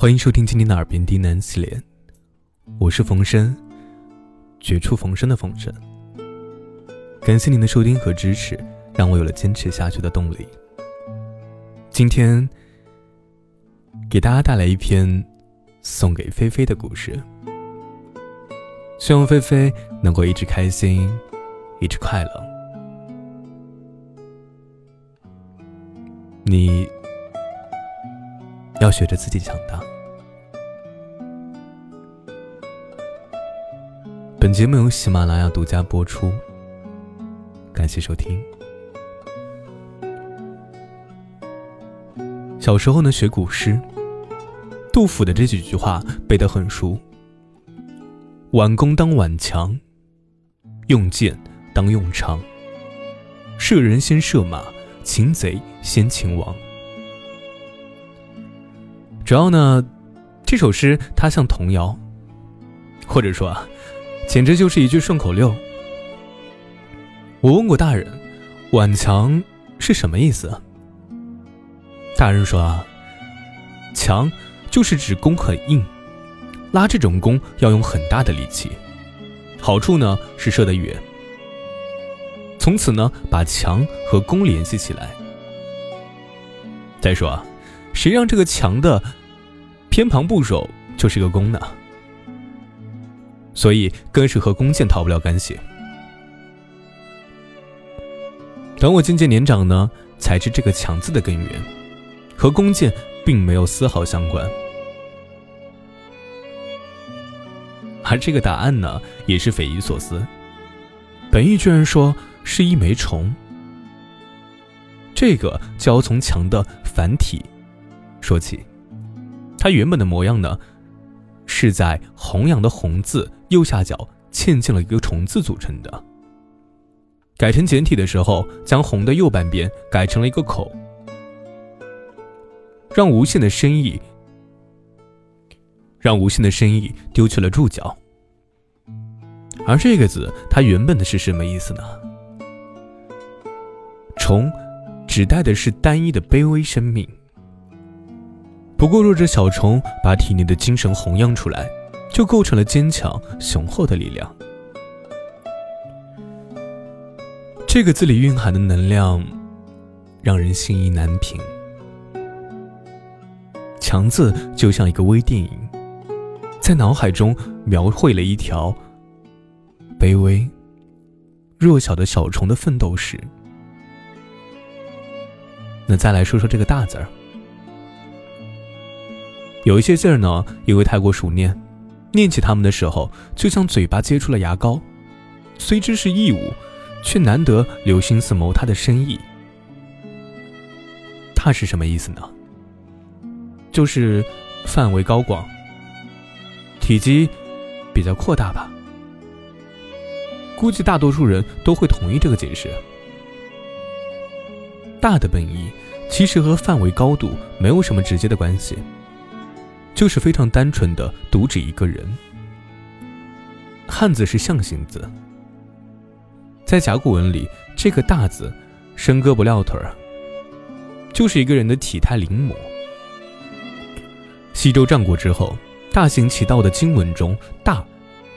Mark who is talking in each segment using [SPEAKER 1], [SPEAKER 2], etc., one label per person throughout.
[SPEAKER 1] 欢迎收听今天的耳边低喃系列，我是冯生，绝处逢生的冯生。感谢您的收听和支持，让我有了坚持下去的动力。今天给大家带来一篇送给菲菲的故事，希望菲菲能够一直开心，一直快乐。你。要学着自己强大。本节目由喜马拉雅独家播出，感谢收听。小时候呢，学古诗，杜甫的这几句话背得很熟：“挽弓当挽强，用箭当用长。射人先射马，擒贼先擒王。”主要呢，这首诗它像童谣，或者说啊，简直就是一句顺口溜。我问过大人，“顽强”是什么意思？大人说啊，“强”就是指弓很硬，拉这种弓要用很大的力气，好处呢是射得远。从此呢，把强和弓联系起来。再说啊，谁让这个强的？偏旁部首就是个弓呢，所以更是和弓箭逃不了干系。等我渐渐年长呢，才知这个“强”字的根源和弓箭并没有丝毫相关。而这个答案呢，也是匪夷所思。本意居然说是一枚虫，这个就要从“强”的繁体说起。它原本的模样呢，是在弘扬的“弘”字右下角嵌进了一个虫字组成的。改成简体的时候，将“弘”的右半边改成了一个口，让无限的深意，让无限的深意丢去了注脚。而这个字，它原本的是什么意思呢？虫，指代的是单一的卑微生命。不过，若这小虫把体内的精神弘扬出来，就构成了坚强雄厚的力量。这个字里蕴含的能量，让人心意难平。强字就像一个微电影，在脑海中描绘了一条卑微、弱小的小虫的奋斗史。那再来说说这个大字儿。有一些字儿呢，因为太过熟练，念起它们的时候，就像嘴巴接触了牙膏。虽知是异物，却难得留心思谋它的深意。它是什么意思呢？就是范围高广，体积比较扩大吧。估计大多数人都会同意这个解释。大的本意其实和范围高度没有什么直接的关系。就是非常单纯的独指一个人。汉字是象形字，在甲骨文里，这个“大”字，伸胳膊撂腿儿，就是一个人的体态灵模。西周战国之后，大行其道的经文中，“大”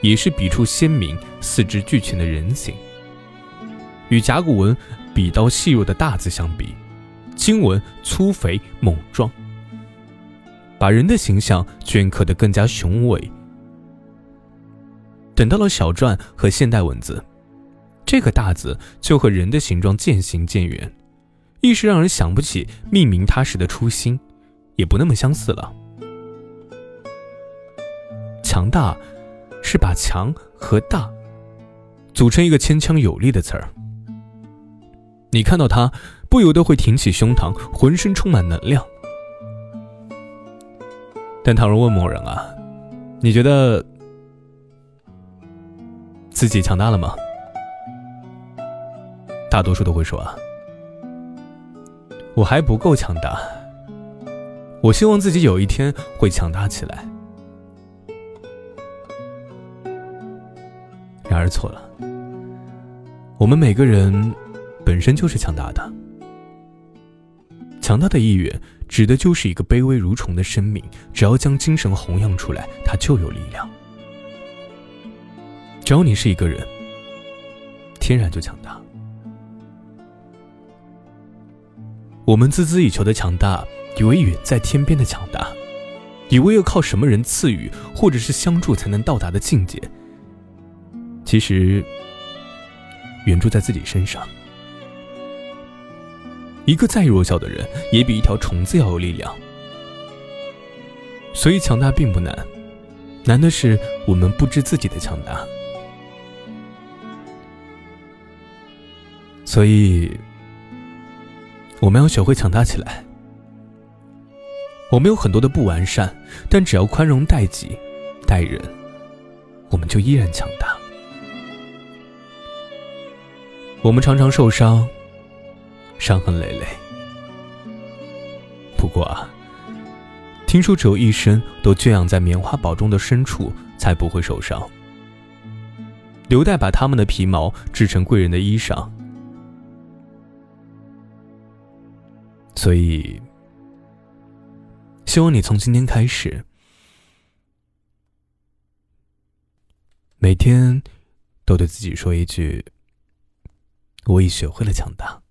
[SPEAKER 1] 也是笔触鲜明、四肢俱全的人形。与甲骨文笔刀细弱的“大”字相比，经文粗肥猛壮。把人的形象镌刻得更加雄伟。等到了小篆和现代文字，这个“大”字就和人的形状渐行渐远，一时让人想不起命名它时的初心，也不那么相似了。强大，是把强和大组成一个牵强有力的词儿。你看到它，不由得会挺起胸膛，浑身充满能量。但倘若问某人啊，你觉得自己强大了吗？大多数都会说啊，我还不够强大。我希望自己有一天会强大起来。然而错了，我们每个人本身就是强大的，强大的意愿指的就是一个卑微如虫的生命，只要将精神弘扬出来，它就有力量。只要你是一个人，天然就强大。我们孜孜以求的强大，以为远在天边的强大，以为要靠什么人赐予或者是相助才能到达的境界，其实远住在自己身上。一个再弱小的人，也比一条虫子要有力量。所以强大并不难，难的是我们不知自己的强大。所以。我们要学会强大起来。我们有很多的不完善，但只要宽容待己、待人，我们就依然强大。我们常常受伤，伤痕累累。不过啊，听说只有一生都圈养在棉花堡中的牲畜才不会受伤。留待把他们的皮毛制成贵人的衣裳。所以，希望你从今天开始，每天都对自己说一句：“我已学会了强大。”